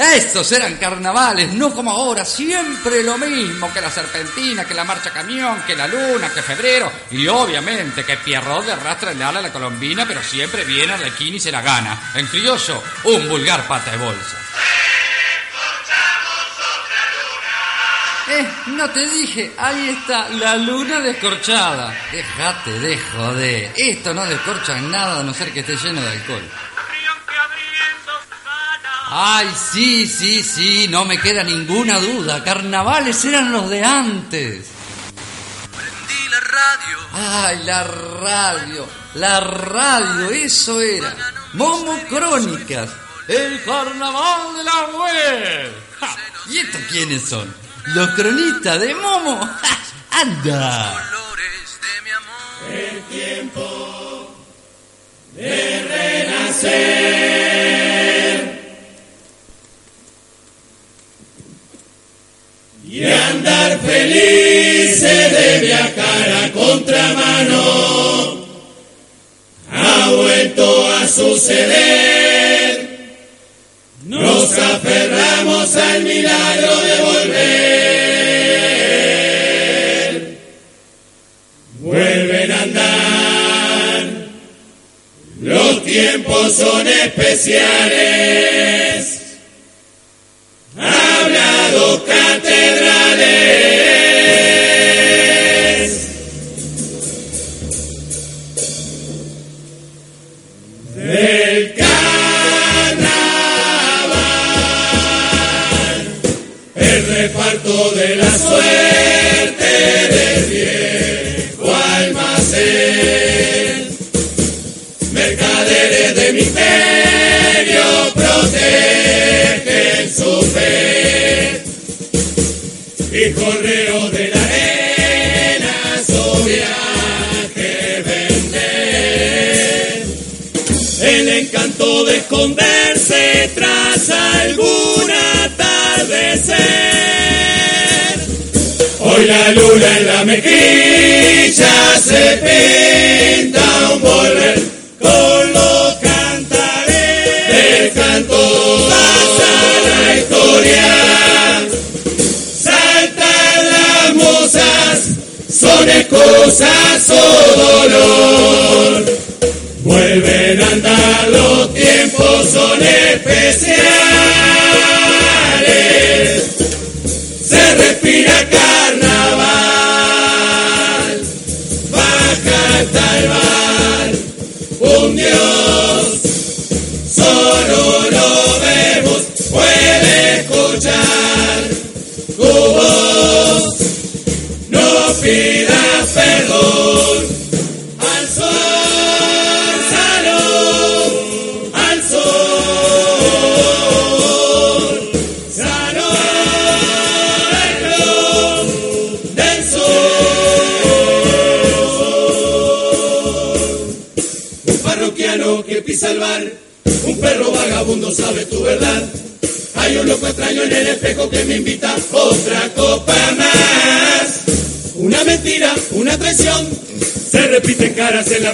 Estos eran carnavales, no como ahora, siempre lo mismo que la serpentina, que la marcha camión, que la luna, que febrero, y obviamente que Pierrot de rastra el ala a la colombina, pero siempre viene a la y se la gana. En criollo, un vulgar pata de bolsa. Eh, no te dije, ahí está, la luna descorchada. Déjate de joder. Esto no descorcha nada a no ser que esté lleno de alcohol. Ay, sí, sí, sí, no me queda ninguna duda. Carnavales eran los de antes. Prendí la radio. Ay, la radio, la radio, eso era. Momo Crónicas, el carnaval de la web. Ja, ¿Y estos quiénes son? Los cronistas de Momo. Ja, ¡Anda! Colores de mi amor. El tiempo de renacer y andar felices de viajar a contramano ha vuelto a suceder. Nos aferramos al milagro de volver. Vuelven a andar. Los tiempos son especiales. Esconderse tras algún atardecer. Hoy la luna en la mejilla se pinta un volver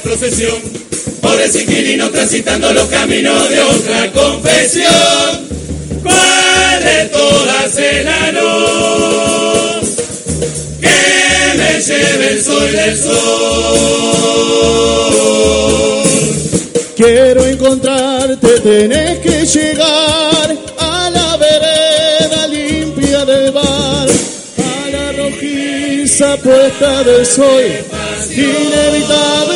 procesión. Pobres inquilinos transitando los caminos de otra confesión. ¿Cuál de todas es la luz? Que me lleve el sol del sol. Quiero encontrarte, tenés que llegar a la vereda limpia del bar, a la rojiza puesta del sol, inevitable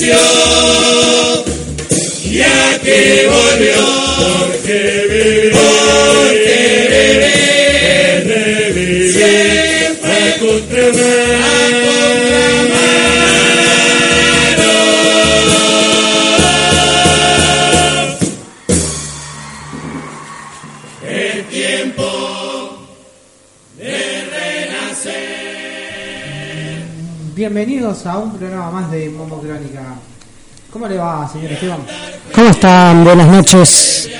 permaneció y aquí volvió porque viví, bienvenidos a un programa más de Momo Crónica. ¿Cómo le va, señor Esteban? ¿Cómo están? Buenas noches.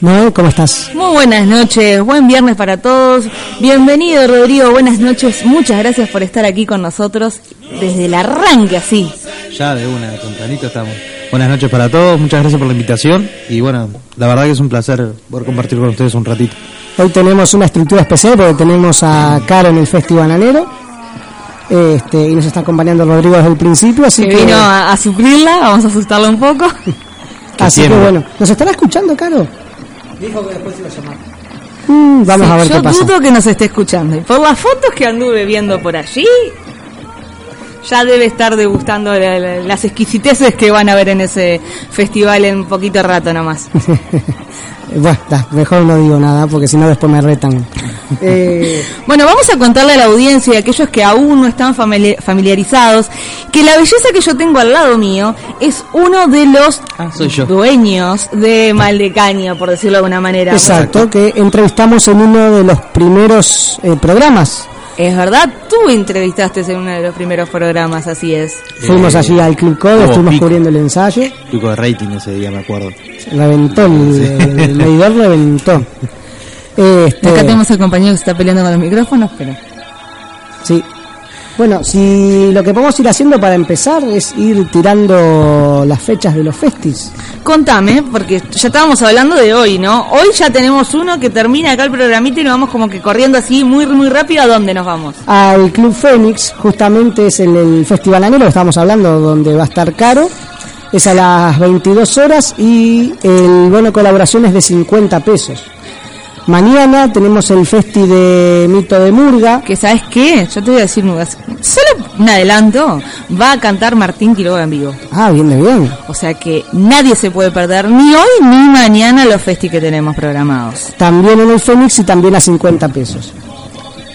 ¿No? ¿Cómo estás? Muy buenas noches, buen viernes para todos. Bienvenido Rodrigo, buenas noches. Muchas gracias por estar aquí con nosotros desde el arranque así. Ya de una, tempranito estamos. Buenas noches para todos, muchas gracias por la invitación y bueno, la verdad que es un placer poder compartir con ustedes un ratito. Hoy tenemos una estructura especial porque tenemos a Caro en el Festival Bananero este, y nos está acompañando Rodrigo desde el principio, así Que que, vino a, a suplirla, vamos a asustarla un poco. así que bueno, ¿nos estará escuchando, Caro? Dijo que después iba a llamar. Mm, vamos Sí, a ver yo qué pasa. dudo que nos esté escuchando. Y por las fotos que anduve viendo por allí, ya debe estar degustando la- la- las exquisiteces que van a ver en ese festival en poquito rato nomás. bueno, da, mejor no digo nada porque si no después me retan. Eh, Bueno, vamos a contarle a la audiencia y a aquellos que aún no están famili- familiarizados que la belleza que yo tengo al lado mío es uno de los Ah, dueños de Maldecaña, por decirlo de alguna manera. exacto, que entrevistamos en uno de los primeros eh, programas. Es verdad, tú entrevistaste en uno de los primeros programas, así es. Fuimos Eh, allí al Club Code, estuvimos pico. cubriendo el ensayo. Pico de rating ese día, me acuerdo. Reventó, el, el medidor reventó. Este, Acá tenemos al compañero que se está peleando con los micrófonos, pero... Sí. Bueno, si lo que podemos ir haciendo para empezar es ir tirando las fechas de los festis. Contame, porque ya estábamos hablando de hoy, ¿no? Hoy ya tenemos uno que termina acá el programita y nos vamos como que corriendo así muy muy rápido. ¿A dónde nos vamos? Al Club Fénix, justamente es en el Festival Anero, estamos hablando, donde va a estar caro. Es a las 22 horas y el bono de colaboración es de 50 pesos. Mañana tenemos el festi de Mito de Murga. Que sabes qué, yo te voy a decir solo un adelanto, va a cantar Martín Quiroga en vivo. Ah, bien bien. O sea que nadie se puede perder ni hoy ni mañana los festi que tenemos programados. También en el Fénix y también a 50 pesos.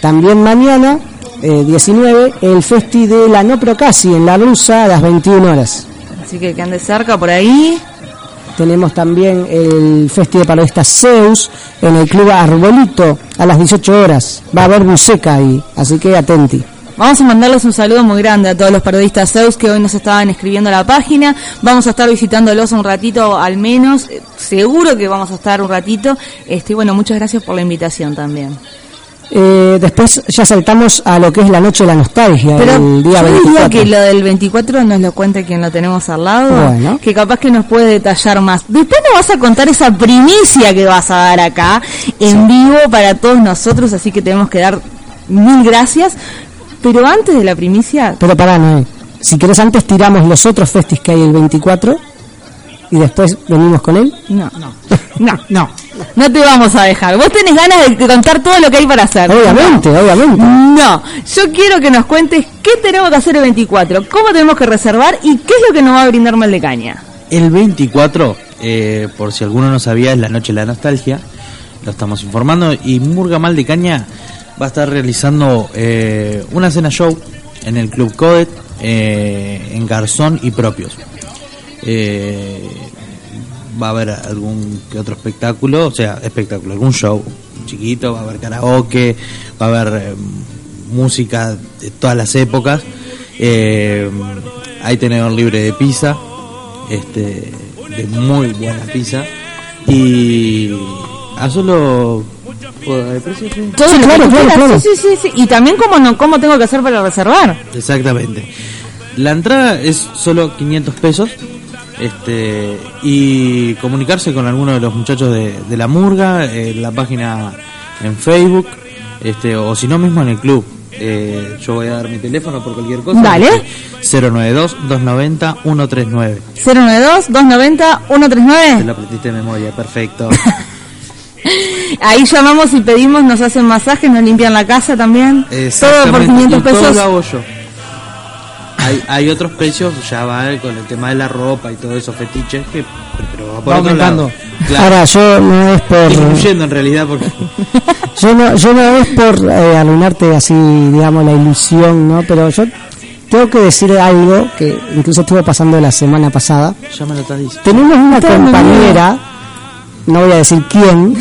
También mañana, eh, 19, el festi de la No Procasi en La Rusa a las 21 horas. Así que que ande cerca por ahí. Tenemos también el Festi de Parodistas Zeus en el Club Arbolito a las 18 horas. Va a haber buceca ahí, así que atenti. Vamos a mandarles un saludo muy grande a todos los periodistas Zeus que hoy nos estaban escribiendo la página. Vamos a estar visitándolos un ratito al menos. Eh, Seguro que vamos a estar un ratito. Este, bueno, muchas gracias por la invitación también. Eh, después ya saltamos a lo que es la Noche de la Nostalgia, Pero el día yo diría 24. que lo del 24 nos lo cuente quien lo tenemos al lado, Bueno. que capaz que nos puede detallar más. Después nos vas a contar esa primicia que vas a dar acá en vivo para todos nosotros, así que tenemos que dar mil gracias. Pero antes de la primicia, Pero pará, no. Si querés antes tiramos los otros festis que hay el 24 y después venimos con él. no, no, no, no, no te vamos a dejar. Vos tenés ganas de contar todo lo que hay para hacer. Obviamente, obviamente. No, yo quiero que nos cuentes qué tenemos que hacer el 24, cómo tenemos que reservar y qué es lo que nos va a brindar Mal de Caña. El 24, eh, por si alguno no sabía, es la noche de la nostalgia. Lo estamos informando. Y Murga Mal de Caña va a estar realizando eh, una cena show en el Club Codet, eh, en Garzón y propios. Eh, va a haber algún que otro espectáculo, o sea, espectáculo, algún show chiquito, va a haber karaoke, va a haber eh, música de todas las épocas. Eh, hay tenedor libre de pizza, este, de muy buena pizza. Y a solo ¿puedo- de precio? Sí. Todo claro, sí, sí, sí. Y también cómo, no, cómo tengo que hacer para reservar. Exactamente. La entrada es solo 500 pesos. Este, y comunicarse con alguno de los muchachos de, de la Murga, en la página en Facebook, este, o si no mismo en el club. Eh, yo voy a dar mi teléfono por cualquier cosa. Dale. 092-290-139. 092-290-139. Te lo aprendiste de memoria, perfecto. Ahí llamamos y pedimos, nos hacen masajes, nos limpian la casa también. Todo por Exactamente, 500 y todo pesos. lo hago yo. Hay, hay otros precios, ya va con el tema de la ropa y todo eso, fetiches, que pero va por Va otro aumentando. lado. Claro, Ahora, yo no es por... en realidad, porque Yo no, yo no es por eh, arruinarte así, digamos, la ilusión, ¿no? Pero yo tengo que decir algo que incluso estuve pasando la semana pasada. ya me lo. Tenemos una compañera, no voy a decir quién,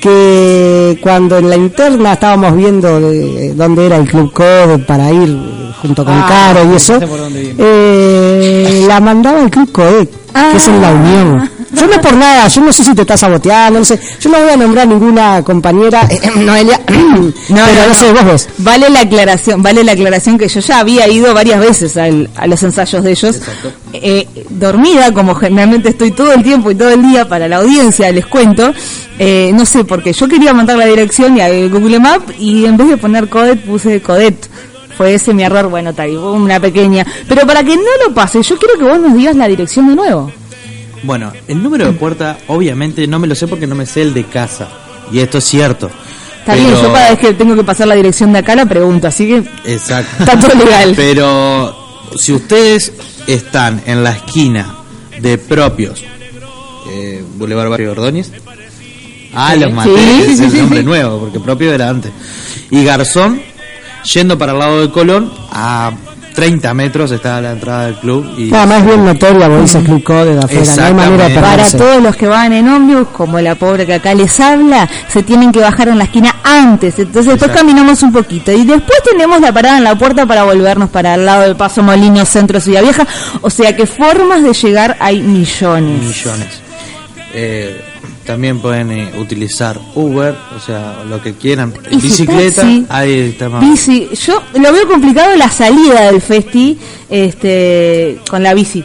que cuando en la interna estábamos viendo de, dónde era el Club Code para ir junto con Ah, Caro y eso, dónde viene. eh, la mandaba el Club Codet, que es en la Unión. Yo no es por nada, yo no sé si te estás saboteando, no sé, yo no voy a nombrar ninguna compañera, eh, Noelia, No, pero no, no, sé, vos ves. Vale la aclaración, vale la aclaración que yo ya había ido varias veces al- a los ensayos de ellos, eh, dormida como generalmente estoy todo el tiempo y todo el día para la audiencia, les cuento, eh, no sé, porque yo quería mandar la dirección y a Google Map y en vez de poner Codet puse Codet. Fue ese mi error, bueno, tal, una pequeña. Pero para que no lo pase, yo quiero que vos nos digas la dirección de nuevo. Bueno, el número de puerta, obviamente no me lo sé porque no me sé el de casa. Y esto es cierto. Está bien, Pero- yo cada vez que tengo que pasar la dirección de acá la pregunto, así que Exacto. Está todo legal. Pero si ustedes están en la esquina de propios, eh, Boulevard Barrio Ordóñez, ah, Sí. los maté, Sí, sí, es sí, el nombre sí. nuevo, porque propio era antes. Y Garzón, yendo para el lado de Colón, a 30 metros está la entrada del club. Y Nada más bien notoria, vos dices Club Codet de afuera, no hay manera de. Para todos los que van en ómnibus, como la pobre que acá les habla, se tienen que bajar en la esquina antes. Entonces después caminamos un poquito. Y después tenemos la parada en la puerta para volvernos para el lado del Paso Molino, Centro Ciudad Vieja. O sea que formas de llegar hay millones. millones. Eh, también pueden eh, utilizar Uber, o sea, lo que quieran. Y si Bicicleta, taxi, ahí está más. Bici, yo lo veo complicado la salida del festi este, con la bici.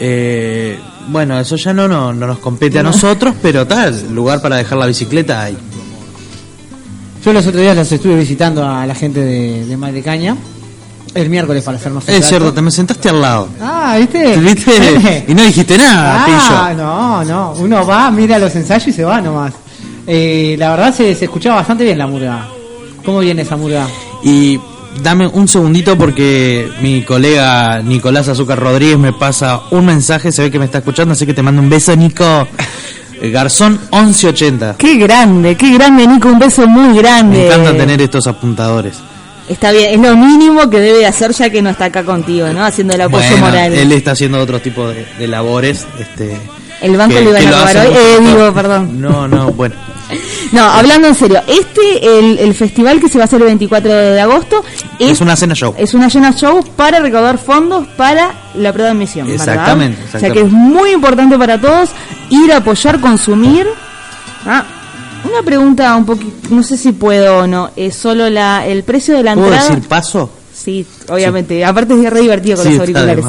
Eh, bueno, eso ya no, no, no nos compete a nosotros, pero tal, lugar para dejar la bicicleta hay. Yo los otros días los estuve visitando a la gente de, de Mar de Caña. El miércoles para hacernos Es trato. cierto, te me sentaste al lado. Ah, ¿viste? ¿Viste? Y no dijiste nada, Ah, pillo. no, no. Uno va, mira los ensayos y se va nomás. Eh, la verdad se, se escuchaba bastante bien la murga. ¿Cómo viene esa murga? Y dame un segundito porque mi colega Nicolás Azúcar Rodríguez me pasa un mensaje, se ve que me está escuchando, así que te mando un beso, Nico. Eh, Garzón 1180. Qué grande, qué grande, Nico, un beso muy grande. Me encanta tener estos apuntadores. Está bien, es lo mínimo que debe hacer ya que no está acá contigo, ¿no? Haciendo el apoyo Bueno, moral. él está haciendo otro tipo de, de labores. Este, El banco que- le iban a lo robar hoy. Eh, digo, perdón. No, no, bueno. No, hablando en serio, este, el, el festival que se va a hacer el 24 de agosto, es, Es una cena show. es una llena show para recaudar fondos para la prueba de admisión. ¿verdad? Exactamente, O sea exactamente. que es muy importante para todos ir a apoyar, consumir. Ah, una pregunta un poquito, no sé si puedo o no, es solo la, el precio de la ¿Puedo entrada. decir paso? Sí, obviamente. Aparte es re divertido con Sí, los auriculares.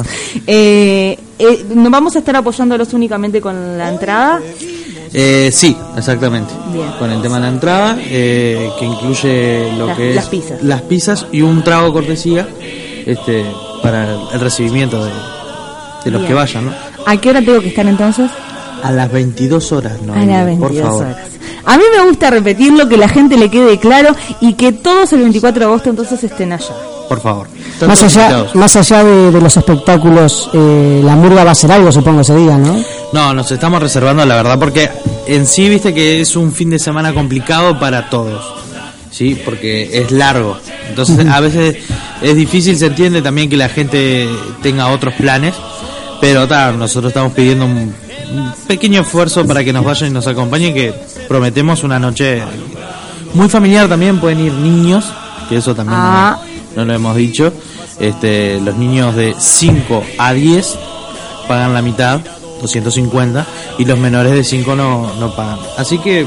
Eh, eh, ¿no ¿Vamos a estar apoyándolos únicamente con la entrada? Eh, sí, exactamente. Bien. Con el tema de la entrada, eh, que incluye lo Las- que es las pizzas. las pizzas y un trago cortesía este, para el recibimiento de, de los Bien. que vayan, ¿no? ¿A qué hora tengo que estar entonces? A las 22 horas, ¿no? a las 22 por favor. horas. A mí me gusta repetirlo, que la gente le quede claro y que todos el 24 de agosto entonces estén allá. Por favor. Más allá, invitados. más allá de, de los espectáculos, eh, la murga va a ser algo, supongo, ese día, ¿no? No, nos estamos reservando la verdad porque en sí viste que es un fin de semana complicado para todos, ¿sí? Porque es largo. Entonces a veces es difícil, se entiende también que la gente tenga otros planes, pero ta, nosotros estamos pidiendo un, un pequeño esfuerzo para que nos vayan y nos acompañen, que prometemos una noche muy familiar también, pueden ir niños, que eso también no- Ah. no, lo hemos dicho. Este, los niños de 5 a 10 pagan la mitad, 250, y los menores de 5 no, no pagan. Así que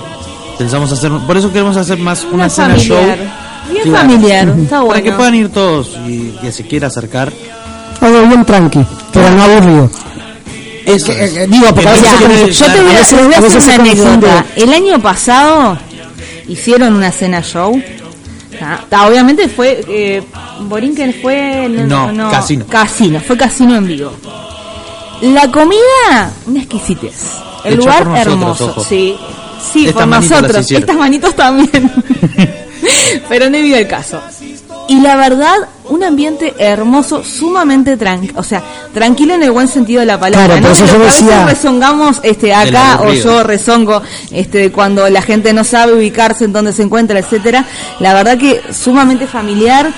pensamos hacer, por eso queremos hacer más una, cena show. familiar. Bien familiar, está Para que bueno. puedan ir todos y que se quiera acercar. Algo bien tranqui, pero no aburrido. Eso es. eh, digo, porque Yo te voy a, a veces- voy a hacer una anécdota. El año pasado hicieron una cena show. Ta, obviamente fue. Eh, Borinquen fue. No, casino. Casino, fue casino en vivo. La comida, una exquisitez. El Hecha lugar nosotros, hermoso. ojo. Sí, sí, Estas por nosotros. Estas manitos también. Pero no vive el caso. Y la verdad, un ambiente hermoso, sumamente tranquilo, o sea, tranquilo en el buen sentido de la palabra. Claro, ¿no? por eso yo que a veces decía- rezongamos este, acá o yo rezongo este, cuando la gente no sabe ubicarse en dónde se encuentra, etcétera. La verdad que sumamente familiar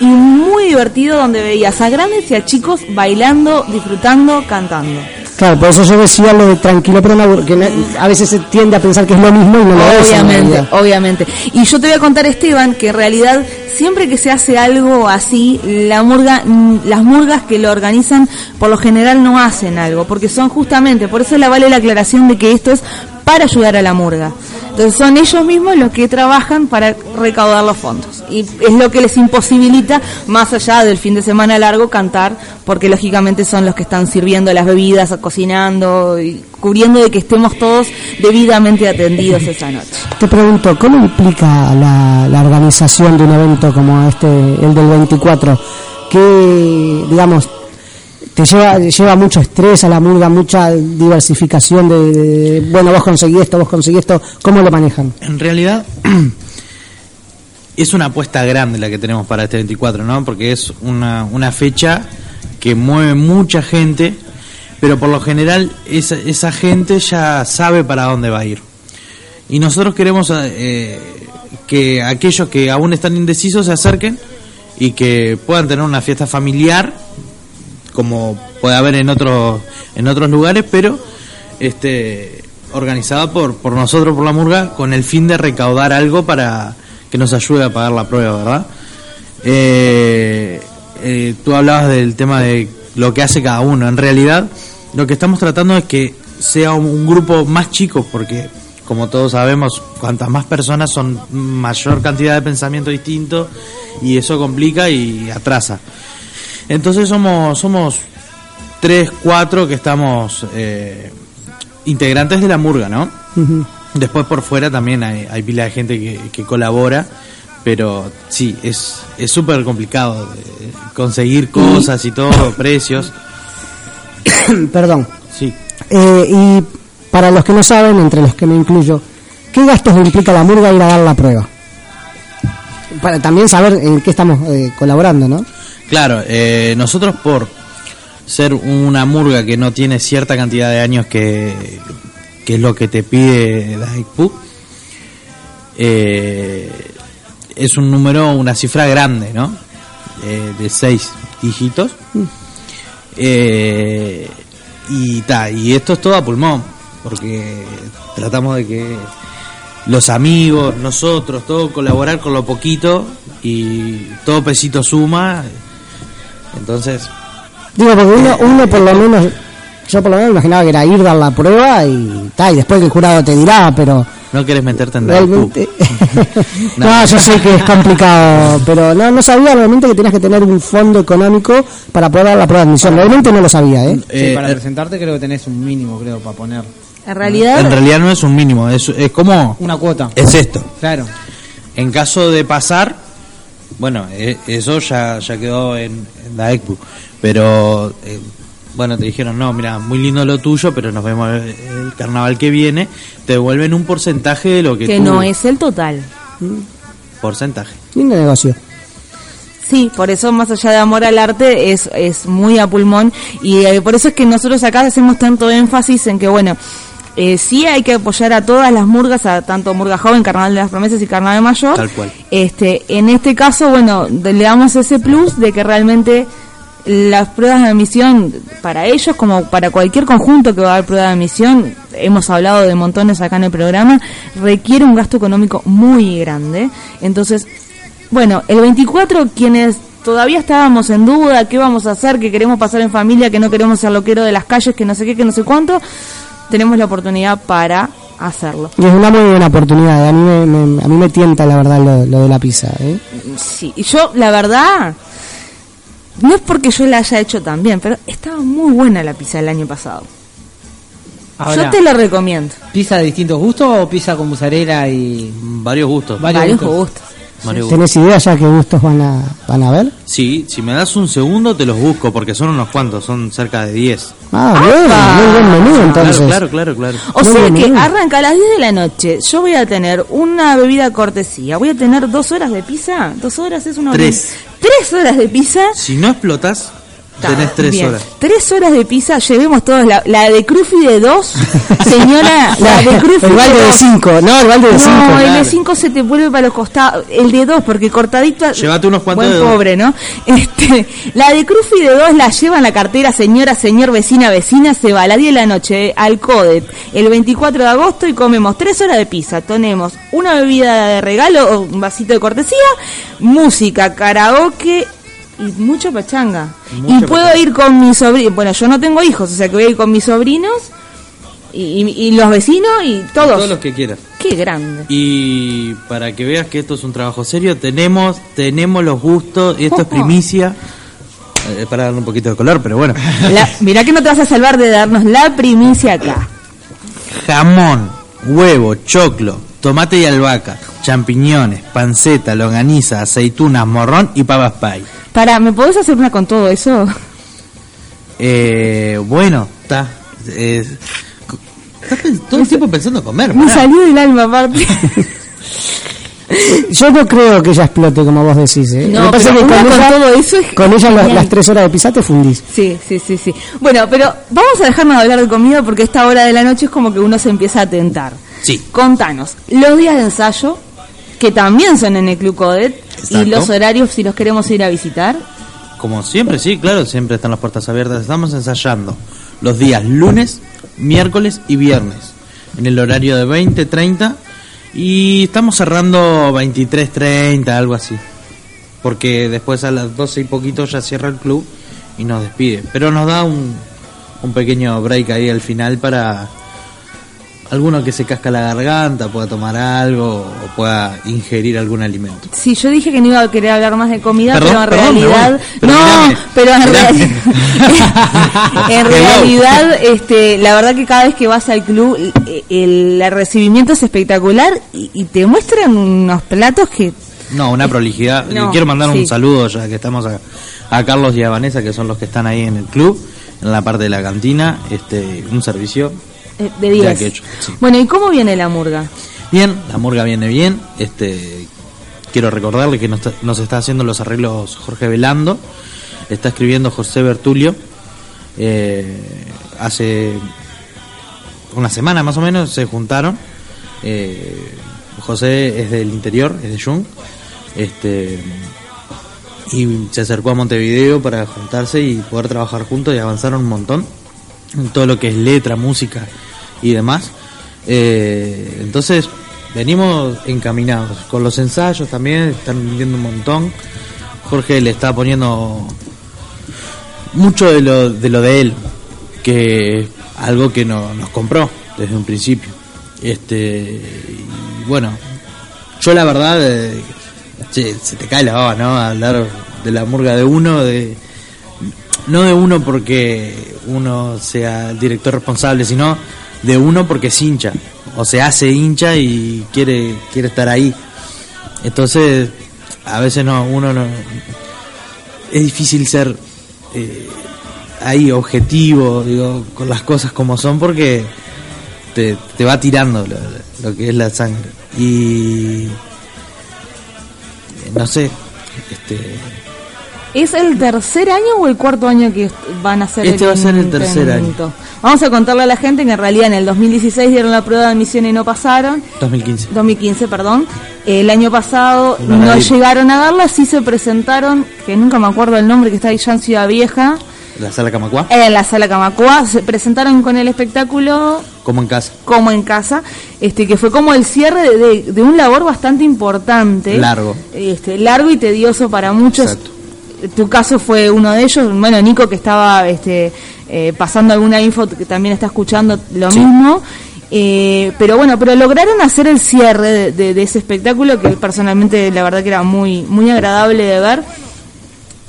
y muy divertido donde veías a grandes y a chicos bailando, disfrutando, cantando. Claro, por eso yo decía lo de tranquilo, pero no que a veces se tiende a pensar que es lo mismo y no lo es. en Obviamente, obviamente. Y yo te voy a contar, Esteban, que en realidad siempre que se hace algo así, la murga, mm, las murgas que lo organizan por lo general no hacen algo, porque son justamente, por eso le vale la aclaración de que esto es para ayudar a la murga. Entonces son ellos mismos los que trabajan para recaudar los fondos. Y es lo que les imposibilita, más allá del fin de semana largo, cantar, porque lógicamente son los que están sirviendo las bebidas, cocinando y cubriendo de que estemos todos debidamente atendidos esa noche. Te pregunto, ¿cómo implica la, la organización de un evento como este, el del 24? Que, digamos, te lleva, lleva mucho estrés a la murga, mucha diversificación de, de- bueno, vos conseguí esto, vos conseguí esto, ¿cómo lo manejan? En realidad es una apuesta grande la que tenemos para este 24, ¿no? Porque es una, una fecha que mueve mucha gente, pero por lo general esa, esa gente ya sabe para dónde va a ir. Y nosotros queremos eh, que aquellos que aún están indecisos se acerquen y que puedan tener una fiesta familiar como puede haber en otros en otros lugares, pero este organizada por por nosotros por la murga con el fin de recaudar algo para que nos ayude a pagar la prueba, ¿verdad? Eh, eh, tú hablabas del tema de lo que hace cada uno. En realidad, lo que estamos tratando es que sea un, un grupo más chico, porque como todos sabemos, cuantas más personas son mayor cantidad de pensamiento distinto y eso complica y atrasa. Entonces somos somos tres, cuatro que estamos eh, integrantes de la murga, ¿no? Después por fuera también hay, hay pila de gente que, que colabora, pero sí, es es súper complicado de conseguir cosas y todo, precios. Perdón. Sí. Eh, y para los que no saben, entre los que me incluyo, ¿qué gastos implica la murga ir a dar la prueba? Para también saber en qué estamos eh, colaborando, ¿no? Claro, eh, nosotros por ser una murga que no tiene cierta cantidad de años que, que es lo que te pide la ICPU, eh, es un número, una cifra grande, ¿no? Eh, de seis dígitos. Eh, y ta, y esto es todo a pulmón, porque tratamos de que los amigos, nosotros, todo colaborar con lo poquito y todo pesito suma. Entonces, Digo, porque uno, uno por lo menos, yo por lo menos imaginaba que era ir dar la prueba y tal, y después que el jurado te dirá, pero no querés meterte en realmente... No. no, yo sé que es complicado, pero no, no sabía realmente que tenías que tener un fondo económico para poder dar la prueba de admisión. Realmente no lo sabía, ¿eh? Sí, Eh, para eh, presentarte creo que tenés un mínimo, creo, para poner. En realidad, En realidad no es un mínimo, es, es como... Una cuota. Es esto. Claro. En caso de pasar, bueno, eh, eso ya, ya quedó en, en la ECPU. Pero, eh, bueno, te dijeron, no, mira, muy lindo lo tuyo, pero nos vemos el, el carnaval que viene. Te devuelven un porcentaje de lo que, que tú- no es el total. Porcentaje. Lindo negocio. Sí, por eso más allá de amor al arte es, es muy a pulmón y eh, por eso es que nosotros acá hacemos tanto énfasis en que bueno, eh, sí hay que apoyar a todas las murgas, a tanto Murga Joven, Carnaval de las Promesas y Carnaval Mayor. Tal cual. Este, en este caso, bueno, le damos ese plus de que realmente las pruebas de admisión para ellos como para cualquier conjunto que va a dar prueba de admisión, hemos hablado de montones acá en el programa, requiere un gasto económico muy grande. Entonces, bueno, el 24 quienes todavía estábamos en duda, qué vamos a hacer, que queremos pasar en familia, que no queremos ser loquero de las calles, que no sé qué, que no sé cuánto, tenemos la oportunidad para hacerlo. Y es una muy buena oportunidad. A mí me, me- a mí me tienta, la verdad, lo, lo de la pizza. ¿eh? Sí, y yo, la verdad, no es porque yo la haya hecho tan bien, pero estaba muy buena la pizza el año pasado. Ahora, yo te la recomiendo. ¿pizza de distintos gustos o pizza con mozzarella y Varios gustos. varios, Varios gustos? gustos. Gustos. ¿Tenés idea ya qué gustos van a, van a ver? Sí, si me das un segundo te los busco, porque son unos cuantos, son cerca de 10. Ah, bueno, muy buen menú entonces. Claro, claro, claro, claro. O Muy sea bien, que arranca a las 10 de la noche. Yo voy a tener una bebida cortesía. Voy a tener dos horas de pizza. Dos horas es una hora. Tres. Tres horas de pizza. Si no explotas, Tenés tres bien. horas. Tres horas de pizza, llevemos todos la, la de Crufi de dos, señora, la de Crufi El balde de dos. 5, no, el balde de 5. No, el de. 5 se te vuelve para los costados. El de 2, porque cortadito. Llévate unos cuantos Buen de dos. pobre, ¿no? Este, la de Crufi de 2 la lleva en la cartera, señora, señor, vecina, vecina. Se va a las 10 de la noche eh, al CODET el 24 de agosto y comemos 3 horas de pizza. Tenemos una bebida de regalo o un vasito de cortesía, música, karaoke. Y mucha pachanga. Y puedo pachanga. ir con mis sobrinos. Bueno, yo no tengo hijos, o sea que voy a ir con mis sobrinos y, y- y los vecinos y todos. Todos los que quieras. Qué grande. Y para que veas que esto es un trabajo serio, tenemos tenemos los gustos, y esto es primicia. Eh, para darle un poquito de color, pero bueno. La- mirá que no te vas a salvar de darnos la primicia acá. Jamón, huevo, choclo, tomate y albahaca, champiñones, panceta, longaniza, aceitunas, morrón y papas pie. Para, ¿me podés hacer una con todo eso? Eh, bueno, está. eh, estás todo el tiempo pensando en comer, Me pará. salió del alma aparte. Yo no creo que ella explote como vos decís. ¿eh? No, Me parece pero que una con, con ella, todo eso es con ella genial. las tres horas de pizza te fundís. Sí, sí, sí, sí. Bueno, pero vamos a dejarnos de hablar de comida porque esta hora de la noche es como que uno se empieza a tentar. Sí. Contanos, los días de ensayo, que también son en el Club Codet, y los horarios si los queremos ir a visitar. Como siempre, sí, claro, siempre están las puertas abiertas. Estamos ensayando los días lunes, miércoles y viernes en el horario de 20, 30 y estamos cerrando 23, 30, algo así. Porque después a las 12 y poquito ya cierra el club y nos despide. Pero nos da un, un pequeño break ahí al final para alguno que se casca la garganta pueda tomar algo o pueda ingerir algún alimento. Sí, yo dije que no iba a querer hablar más de comida, pero en perdón, realidad. Pero no, mirame, pero en realidad en realidad este la verdad que cada vez que vas al club eh, el, el recibimiento es espectacular y, y te muestran unos platos que No, una prolijidad. No, Le quiero mandar sí. un saludo ya que estamos a, a Carlos y a Vanessa, que son los que están ahí en el club, en la parte de la cantina. Este, un servicio. Eh, de Ya 10. que hecho, sí. Bueno, ¿y cómo viene la murga? Bien, la murga viene bien. Este, quiero recordarle que nos, está- nos está haciendo los arreglos Jorge Velando, está escribiendo José Bertulio. Eh, hace una semana más o menos se juntaron. Eh, José es del interior, es de Jung. Este, y se acercó a Montevideo para juntarse y poder trabajar juntos y avanzaron un montón en todo lo que es letra, música y demás. Eh, entonces venimos encaminados con los ensayos también, están viendo un montón. Jorge le está poniendo mucho de lo de, lo de él, que es algo que no, nos compró desde un principio. Este, y bueno, yo la verdad, eh, se te cae la baba, ¿no? Hablar de la murga de uno, de no de uno porque uno sea el director responsable, sino de uno porque es hincha, o se hace hincha y quiere quiere estar ahí. Entonces, a veces no uno no es difícil ser eh, ahí objetivo, digo, con las cosas como son porque te, te va tirando lo, lo que es la sangre y no sé, este ¿Es el tercer año o el cuarto año que van a hacer Este va a ser el tercer entrenamiento? Vamos a contarle a la gente que en realidad en el 2016 dieron la prueba de admisión y no pasaron. 2015. 2015, perdón. El año pasado No llegaron a darla, sí se presentaron, que nunca me acuerdo el nombre, que está ahí ya en Ciudad Vieja, La sala Camacua, en la sala Camacua, se presentaron con el espectáculo como en casa. como en casa, este que fue como el cierre de, de- de un labor bastante importante. Largo. Este, largo y tedioso para muchos. Exacto. Tu caso fue uno de ellos. Bueno, Nico que estaba este, eh, pasando alguna info que también está escuchando lo Sí. mismo. Eh, pero bueno, pero lograron hacer el cierre de, de- de ese espectáculo que personalmente la verdad que era muy, muy agradable de ver.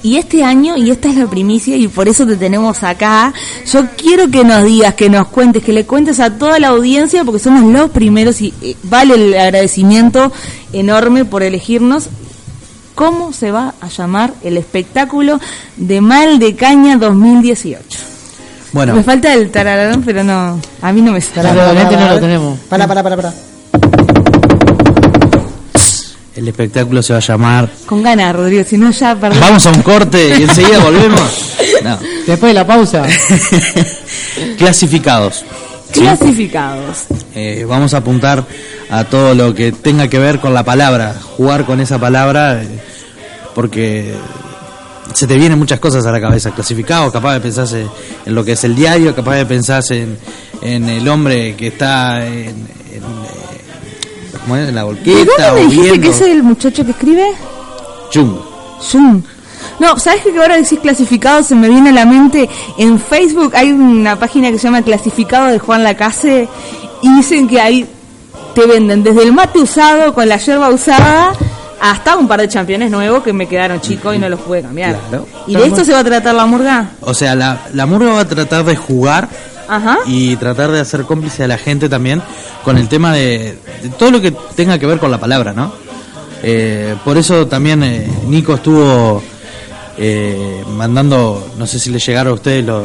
Y este año, y esta es la primicia, y por eso te tenemos acá, yo quiero que nos digas, que nos cuentes, que le cuentes a toda la audiencia, porque somos los primeros y eh, vale el agradecimiento enorme por elegirnos. ¿Cómo se va a llamar el espectáculo de Mal de Caña 2018? Bueno, Me falta el tarararán, pero no, a mí no me sale. Pará, Realmente no lo tenemos. Para, para, para, para. El espectáculo se va a llamar Con ganas, Rodrigo, si no ya perdí. Vamos a un corte y enseguida volvemos. No. Después de la pausa. Clasificados. ¿sí? Clasificados. Eh, vamos a apuntar a todo lo que tenga que ver con la palabra, jugar con esa palabra, eh, porque se te vienen muchas cosas a la cabeza. Clasificados, capaz de pensar en lo que es el diario, capaz de pensar en, en el hombre que está en, en, eh, ¿cómo es? en la ¿De volqueta dónde o me dijiste viendo. que es el muchacho que escribe? Chung. Zoom. No, ¿sabes qué? que ahora decís clasificado? Se me viene a la mente. En Facebook hay una página que se llama Clasificado de Juan Lacase y dicen que ahí te venden desde el mate usado con la yerba usada hasta un par de championes nuevos que me quedaron chicos y no los pude cambiar. Claro. ¿Y de esto se va a tratar la murga? O sea, la, la murga va a tratar de jugar Ajá. y tratar de hacer cómplice a la gente también con el tema de, de todo lo que tenga que ver con la palabra, ¿no? Eh, por eso también eh, Nico estuvo eh, mandando, no sé si le llegaron a ustedes los,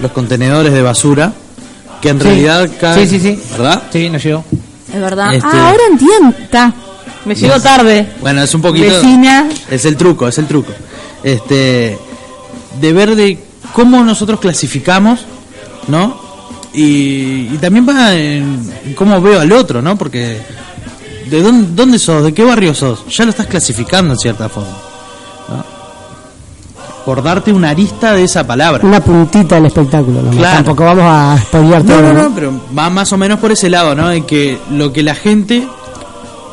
los contenedores de basura, que en Sí. realidad caen, Sí, sí, sí. ¿verdad? Sí, nos llegó. Es verdad. Este- Ah, ahora entiendo. Me llegó Yes. tarde. Bueno, es un poquito. Vecina. Es el truco, es el truco. Este. De ver de cómo nosotros clasificamos, ¿no? Y, y también va en, en cómo veo al otro, ¿no? Porque. ¿De dónde, dónde sos? ¿De qué barrio sos? Ya lo estás clasificando en cierta forma. ¿No? Por darte una arista de esa palabra. Una puntita del espectáculo, nomás. Claro. Tampoco vamos a spoilear No, todo. no, ¿no? no, pero va más o menos por ese lado, ¿no? En que lo que la gente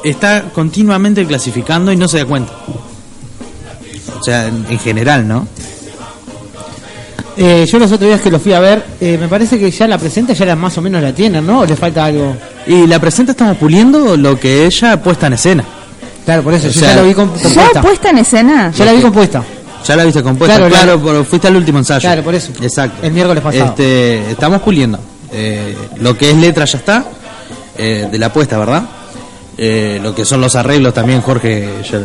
está continuamente clasificando y no se da cuenta. O sea, en, en general, ¿no? Eh, yo los otros días que lo fui a ver, eh, me parece que ya la presenta, ya la, más o menos la tienen, ¿no? ¿O le falta algo? Y la presenta estamos puliendo lo que ella ha puesta en escena. Claro, por eso, O yo sea, ya lo vi con- ¿Ya compuesta. puesta en escena? Ya la vi compuesta. Ya la viste compuesta, Claro, claro, la- pero fuiste al último ensayo. Claro, por eso. Exacto. El miércoles pasado. Este, estamos puliendo. Eh, lo que es letra ya está, eh, de la apuesta, ¿verdad? Eh, lo que son los arreglos también Jorge ya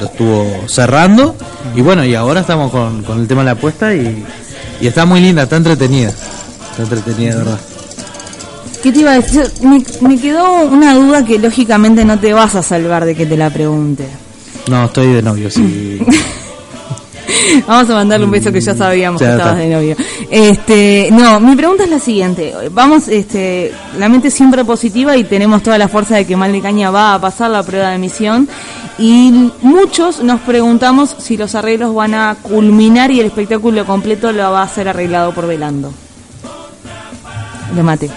lo estuvo cerrando. Y bueno, y ahora estamos con, con el tema de la apuesta y, y está muy linda, está entretenida. Está entretenida, de verdad. ¿Qué te iba a decir? Me, me quedó una duda que lógicamente no te vas a salvar de que te la pregunte. No, estoy de novio, sí. Vamos a mandarle un beso que ya sabíamos Ya que está. estabas de novio. Este, no, mi pregunta es la siguiente. Vamos, este, la mente siempre positiva y tenemos toda la fuerza de que Mal de Caña va a pasar la prueba de emisión. Y muchos nos preguntamos si los arreglos van a culminar y el espectáculo completo lo va a ser arreglado por Velando. Le mate.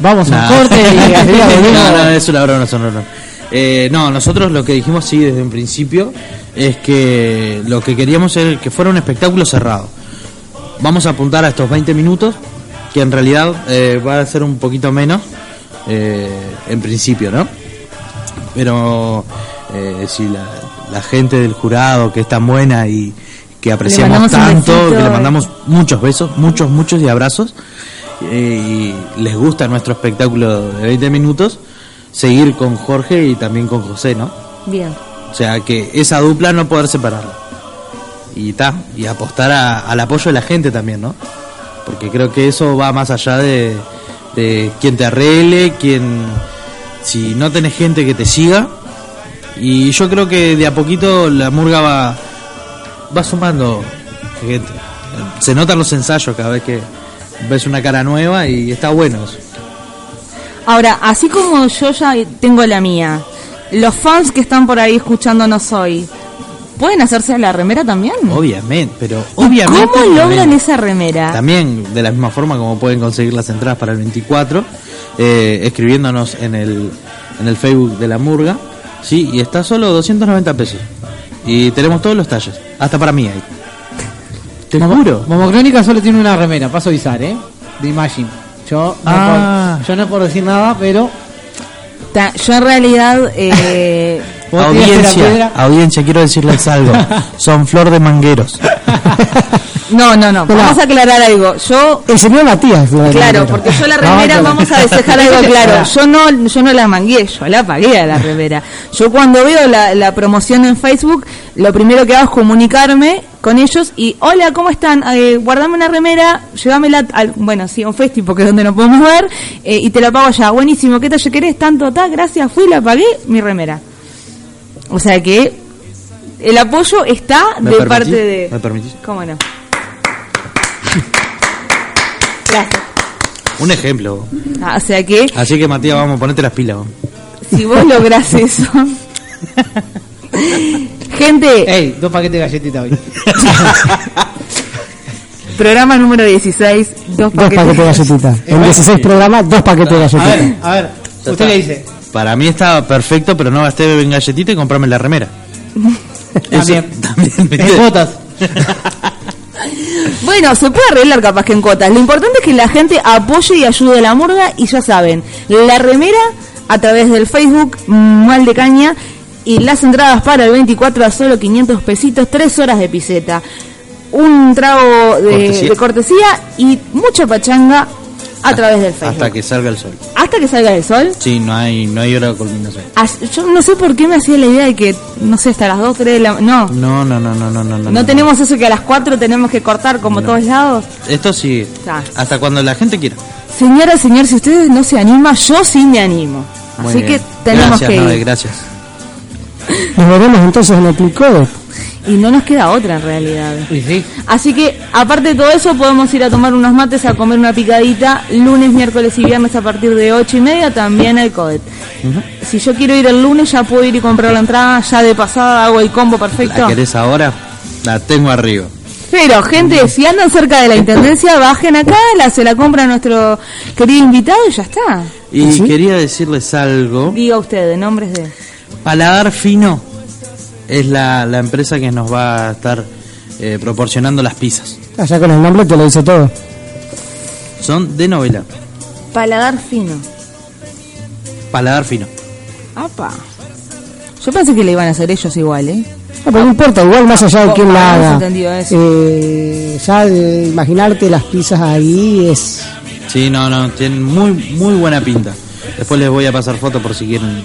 Vamos a Nah. corte y enseguida volvemos. no, no, es una broma, es una broma. Eh, no, nosotros lo que dijimos sí desde un principio es que lo que queríamos era que fuera un espectáculo cerrado. Vamos a apuntar a estos 20 minutos, que en realidad eh, va a ser un poquito menos eh, en principio, ¿no? Pero eh, si la, la gente del jurado que es tan buena y que apreciamos tanto, que le mandamos muchos besos, muchos, muchos y abrazos, eh, y les gusta nuestro espectáculo de 20 minutos, seguir con Jorge y también con José, ¿no? Bien. O sea, que esa dupla no poder separarla. Y ta, y apostar a- al apoyo de la gente también, ¿no? Porque creo que eso va más allá de, de quién te arregle, quién... Si no tenés gente que te siga. Y yo creo que de a poquito la murga va, va sumando gente. Se notan los ensayos cada vez que ves una cara nueva y está bueno eso. Ahora, así como yo ya tengo la mía, los fans que están por ahí escuchándonos hoy, ¿pueden hacerse la remera también? Obviamente, pero ¿Y obviamente... ¿Cómo logran esa remera? También, de la misma forma como pueden conseguir las entradas para el 24, eh, escribiéndonos en el, en el Facebook de la Murga, sí, y está solo 290 pesos. Y tenemos todos los talles, hasta para mí ahí. Te Momo- juro. Momocrónica solo tiene una remera, paso a avisar, ¿eh? De Imagine. Yo no, Ah. puedo, yo no puedo decir nada, pero. Ta- Yo en realidad, eh, Audiencia, audiencia, quiero decirles algo. Son flor de mangueros. no, no, no, vamos a aclarar algo. Yo, El señor Matías. claro, porque yo la remera, no. vamos a despejar algo claro. Yo no, yo no la mangué, yo la pagué a la remera. Yo cuando veo la, la promoción en Facebook, lo primero que hago es comunicarme con ellos y hola, ¿cómo están? Eh, guardame una remera, llévamela al, bueno, sí, a un festi porque es donde nos podemos ver eh, y te la pago allá. Buenísimo, ¿qué talle querés? Tanto, ta, gracias, fui, la pagué, mi remera. O sea que el apoyo está ¿Me de parte de... ¿Me permitís? ¿Cómo no? Gracias. Un ejemplo. Ah, o sea que Así que Matías, vamos, ponete las pilas. si vos lográs eso... Gente, Ey, dos paquetes de galletitas hoy. programa número 16, dos Dos paquetes. paquetes de galletitas. En 16 programas, dos paquetes de A galletitas. ver, a ver, usted está. le dice. Para mí estaba perfecto, pero no gasté en galletita y comprarme la remera. También. También. En cuotas. Bueno, se puede arreglar capaz que en cuotas. Lo importante es que la gente apoye y ayude a la murga y ya saben, la remera a través del Facebook Mal de Caña y las entradas para el 24 a solo 500 pesitos, 3 horas de piseta. Un trago de Cortesía. de cortesía y mucha pachanga a través del Facebook. Hasta que salga el sol. Hasta que salga el sol. Sí, no hay, no hay hora de culminación. As- Yo no sé por qué me hacía la idea de que, no sé, hasta las 2, 3 de la... No, No, no, no, no, no, no. no, tenemos eso que a las 4 tenemos que cortar como No. todos lados. Esto sí, Ah. hasta cuando la gente quiera. Señora, señor, si ustedes no se animan, yo sí me animo. Muy Así bien. que tenemos gracias, que ir. gracias. Nos veremos entonces en el Plicode. Y no nos queda otra en realidad. Y sí. Así que, aparte de todo eso, podemos ir a tomar unos mates, a comer una picadita, lunes, miércoles y viernes a partir de ocho y media, también al CODET. Si yo quiero ir el lunes, ya puedo ir y comprar la entrada, ya de pasada hago el combo perfecto. ¿La querés ahora? La tengo arriba. Pero, gente, si andan cerca de la intendencia, bajen acá, la, se la compra nuestro querido invitado y ya está. Y ¿Sí? quería decirles algo. Diga usted, de nombres de... Paladar Fino es la, la empresa que nos va a estar eh, proporcionando las pizzas. Allá con el nombre te lo dice todo. Son de novela. Paladar fino. Paladar Fino. Apa. Yo pensé que le iban a hacer ellos igual, ¿eh? No, pero no importa, igual más allá de quién la haga. Eh, ya de imaginarte las pizzas ahí es. Sí, no, no, tienen muy, muy buena pinta. Después les voy a pasar fotos por si quieren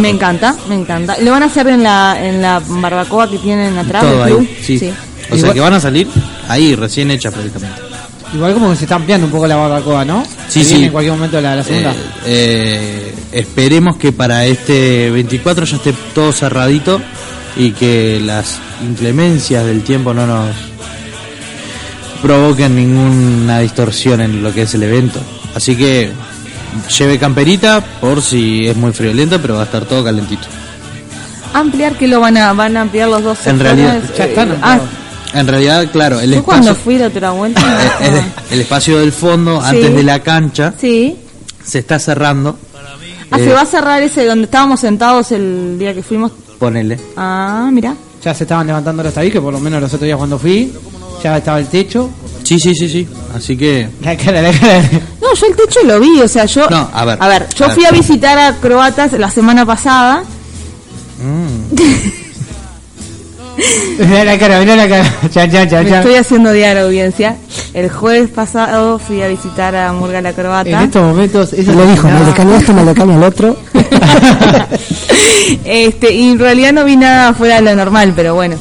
Me encanta, me encanta. ¿Lo van a hacer en la, en la barbacoa que tienen atrás Todo ahí, sí. O sea que van a salir ahí, recién hechas prácticamente. Igual como que se está ampliando un poco la barbacoa, ¿no? Sí, sí. En cualquier momento la, la segunda. Eh, eh, esperemos que para este 24 ya esté todo cerradito y que las inclemencias del tiempo no nos provoquen ninguna distorsión en lo que es el evento. Así que lleve camperita por si es muy friolento, pero va a estar todo calentito. Ampliar que lo van a, van a ampliar los dos En realidad, ya están Eh. Ah, En realidad, claro, el yo cuando fui la otra vuelta. eh, eh, el espacio del fondo, Sí. antes de la cancha, sí. se está cerrando. Ah, Eh, se va a cerrar ese donde estábamos sentados el día que fuimos. Ponele. Ah, mira. Ya se estaban levantando los tabiques, por lo menos los otros días cuando fui. Ya estaba el techo. Sí, sí, sí, sí. Así que La cara, la cara. No, yo el techo lo vi, o sea, yo... No, a ver. A ver, yo A ver. fui a visitar a croatas la semana pasada. Mirá la cara, mirá la cara. Me estoy haciendo día de la audiencia. El jueves pasado fui a visitar a Murga la En Croata. estos momentos. esa Y le dijo, nada. me caña esto, me le caña el otro. este, y en realidad no vi nada fuera de lo normal, pero bueno.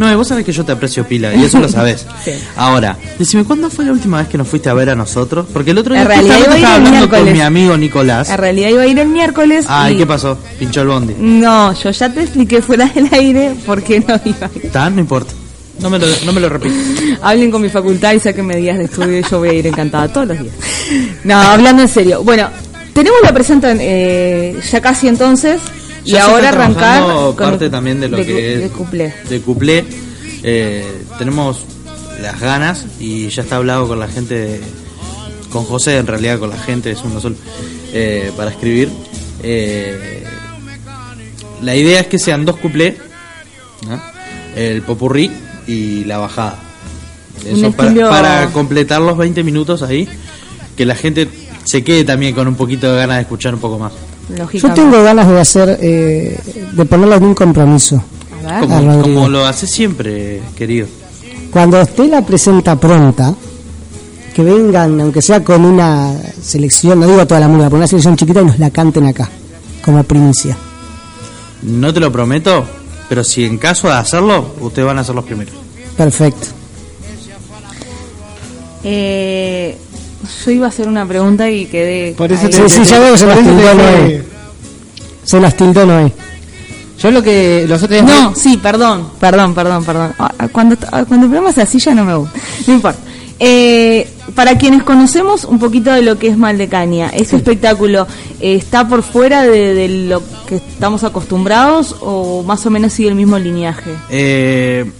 No, vos sabés que yo te aprecio pila, y eso lo sabés. Sí. Ahora, decime, ¿cuándo fue la última vez que nos fuiste a ver a nosotros? Porque el otro día justamente estaba hablando con mi amigo Nicolás. En realidad iba a ir el miércoles. Ay, y- ¿qué pasó? Pinchó el bondi. No, yo ya te expliqué fuera del aire por qué no iba a ir. ¿Está? No importa. No me lo, no me lo repito. Hablen con mi facultad y sáquenme días de estudio y yo voy a ir encantada todos los días. No, hablando en serio. Bueno, tenemos la presenta eh, ya casi entonces y ahora arrancar con parte el- también de lo de que es de cuplé. de cuplé. Eh, tenemos las ganas y ya está hablado con la gente de- con José en realidad con la gente es uno solo eh, para escribir Eh, la idea es que sean dos cuplés ¿no? el popurrí y la bajada Eso para, para completar los 20 minutos ahí que la gente se quede también con un poquito de ganas de escuchar un poco más Yo tengo ganas de hacer, eh, de ponerle algún compromiso. A ver. como, como lo hace siempre querido Cuando esté la presenta pronta, que vengan, aunque sea con una selección, no digo toda la música, con una selección chiquita y nos la canten acá, como primicia. No te lo prometo, pero si en caso de hacerlo, ustedes van a ser los primeros. Perfecto. Eh, yo iba a hacer una pregunta y quedé. Por eso ahí. te- Sí, sí, ya veo que se las tildó Noé. Se las tildó Noé. Yo lo que los otros días No, sí, perdón, perdón, perdón, perdón. Ah, ah, Cuando, ah, cuando el programa es así ya no me gusta. No importa. Eh, para quienes conocemos un poquito de lo que es Maldecaña, ¿ese espectáculo eh, está por fuera de, de lo que estamos acostumbrados o más o menos sigue el mismo lineaje? Eh,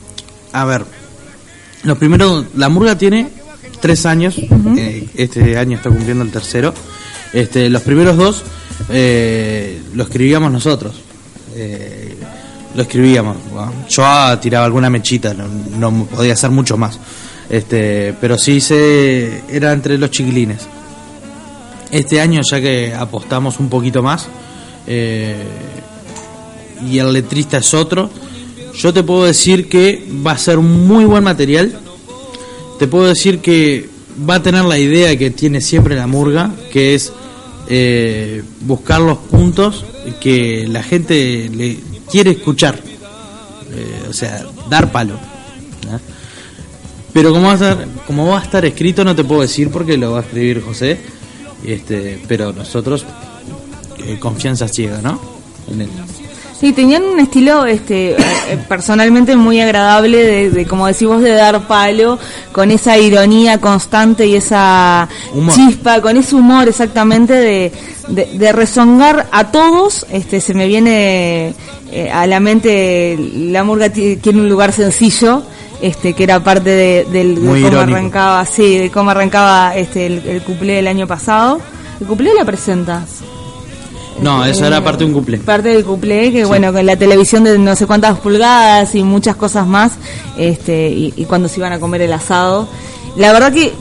a ver, los primeros, la murga tiene tres años, eh, este año está cumpliendo el tercero. Este, los primeros dos eh, lo escribíamos nosotros. Eh, lo escribíamos. Bueno, Yo ah, tiraba alguna mechita, no, no podía hacer mucho más. Este, pero sí se era entre los chiquilines. Este año ya que apostamos un poquito más eh, y el letrista es otro, yo te puedo decir que va a ser muy buen material. Te puedo decir que va a tener la idea que tiene siempre la murga, que es eh, buscar los puntos que la gente le quiere escuchar. Eh, o sea, dar palo. Pero como va a estar, como va a estar escrito no te puedo decir porque lo va a escribir José. Este, pero nosotros eh, confianza ciega, ¿no? En él. Sí, tenían un estilo este, eh, eh, personalmente muy agradable de, de, como decís vos, de dar palo, con esa ironía constante y esa Humor. chispa, con ese humor exactamente de, de, de rezongar a todos. Este, se me viene eh, a la mente, la murga ti- tiene un lugar sencillo, este, que era parte de, del, de cómo irónico. arrancaba, sí, de cómo arrancaba este, el, el cuplé del año pasado. ¿El cuplé la presenta? No, eso era parte de un cumple. parte del cuplé que bueno con la televisión de no sé cuántas pulgadas y muchas cosas más este y, y cuando se iban a comer el asado la verdad que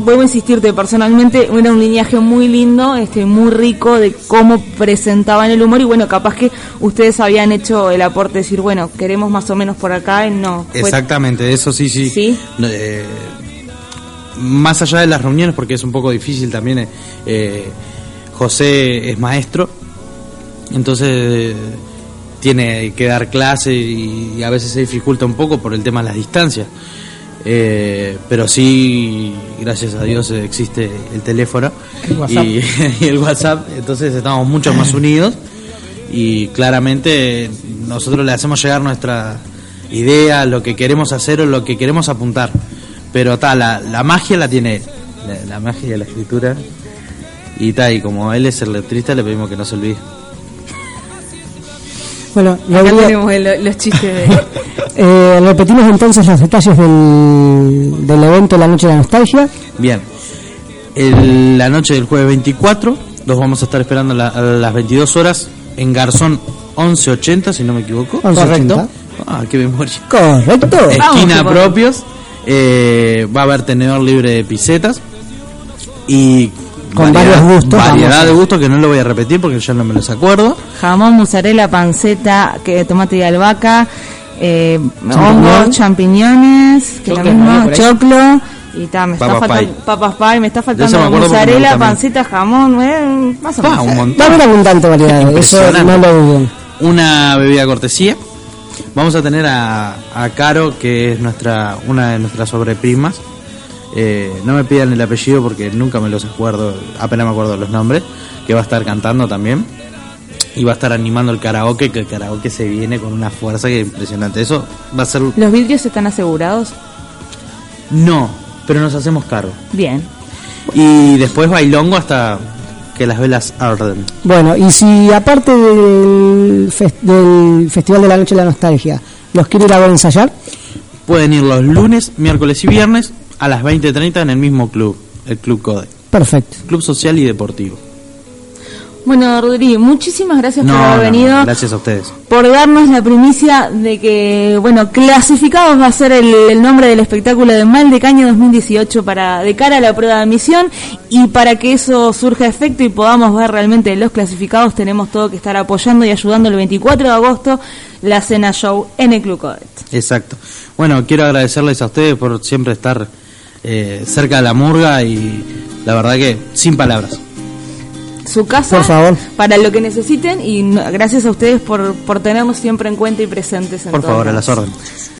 vuelvo a insistirte personalmente era un lineaje muy lindo este muy rico de cómo presentaban el humor y bueno capaz que ustedes habían hecho el aporte de decir bueno queremos más o menos por acá y no fue- Exactamente, eso sí, sí. ¿Sí? Eh, más allá de las reuniones, porque es un poco difícil también, eh, eh, José es maestro, entonces tiene que dar clase y, y a veces se dificulta un poco por el tema de las distancias. Eh, pero sí, gracias a Dios existe el teléfono El y, y el WhatsApp, entonces estamos mucho más unidos y claramente nosotros le hacemos llegar nuestra idea, lo que queremos hacer o lo que queremos apuntar. Pero ta, la, la magia la tiene él, la, la magia de la escritura. Y ta, y como él es el letrista, le pedimos que no se olvide. Bueno, acá Rodrigo, tenemos el- los chistes de eh, repetimos entonces los detalles del, del evento La Noche de la Nostalgia. Bien, El- la noche del jueves 24, los vamos a estar esperando a, la- a las 22 horas en Garzón 1180, si no me equivoco. 1180. Correcto. Ah, qué memoria. Correcto. Vamos, esquina por- propios. eh, va a haber tenedor libre de pisetas. Y Con varios gustos, Variedad de gustos que no lo voy a repetir porque ya no me los acuerdo. jamón, mozzarella, panceta, que, tomate y albahaca, eh, hongos, champiñones, que Choclo, lo mismo, ¿no? Choclo, y ta, me está Papas faltando, pie. papas pie, me está faltando me mozzarella, panceta, jamón, eh, más o menos. un montón. Va a haber abundante variedad, eso no lo duden. Una bebida cortesía. Vamos a tener a, a Caro, que es nuestra una de nuestras sobreprimas. Eh, no me pidan el apellido porque nunca me los acuerdo, apenas me acuerdo los nombres. Que va a estar cantando también. Y va a estar animando el karaoke, que el karaoke se viene con una fuerza que es impresionante. Eso va a ser... ¿Los vidrios están asegurados? No, pero nos hacemos cargo. Bien. Y después bailongo hasta que las velas arden. Bueno, y si aparte del, fes- del Festival de la Noche de la Nostalgia, los quiere ir a ver ensayar, Pueden ir los lunes, miércoles y viernes a las 20.30 en el mismo club, el Club Code. perfecto. Club Social y Deportivo. Bueno, Rodrigo, muchísimas gracias por haber no, venido. gracias a ustedes. por darnos la primicia de que, bueno, clasificados va a ser el, el nombre del espectáculo de Mal de Caña 2018 para de cara a la prueba de admisión y para que eso surja efecto y podamos ver realmente los clasificados tenemos todo que estar apoyando y ayudando el 24 de agosto la cena show en el Club Codet. Exacto. Bueno, quiero agradecerles a ustedes por siempre estar eh, cerca de la murga y la verdad que sin palabras. Su casa Por favor. para lo que necesiten y gracias a ustedes por, por tenernos siempre en cuenta y presentes en Por todos favor, a las órdenes.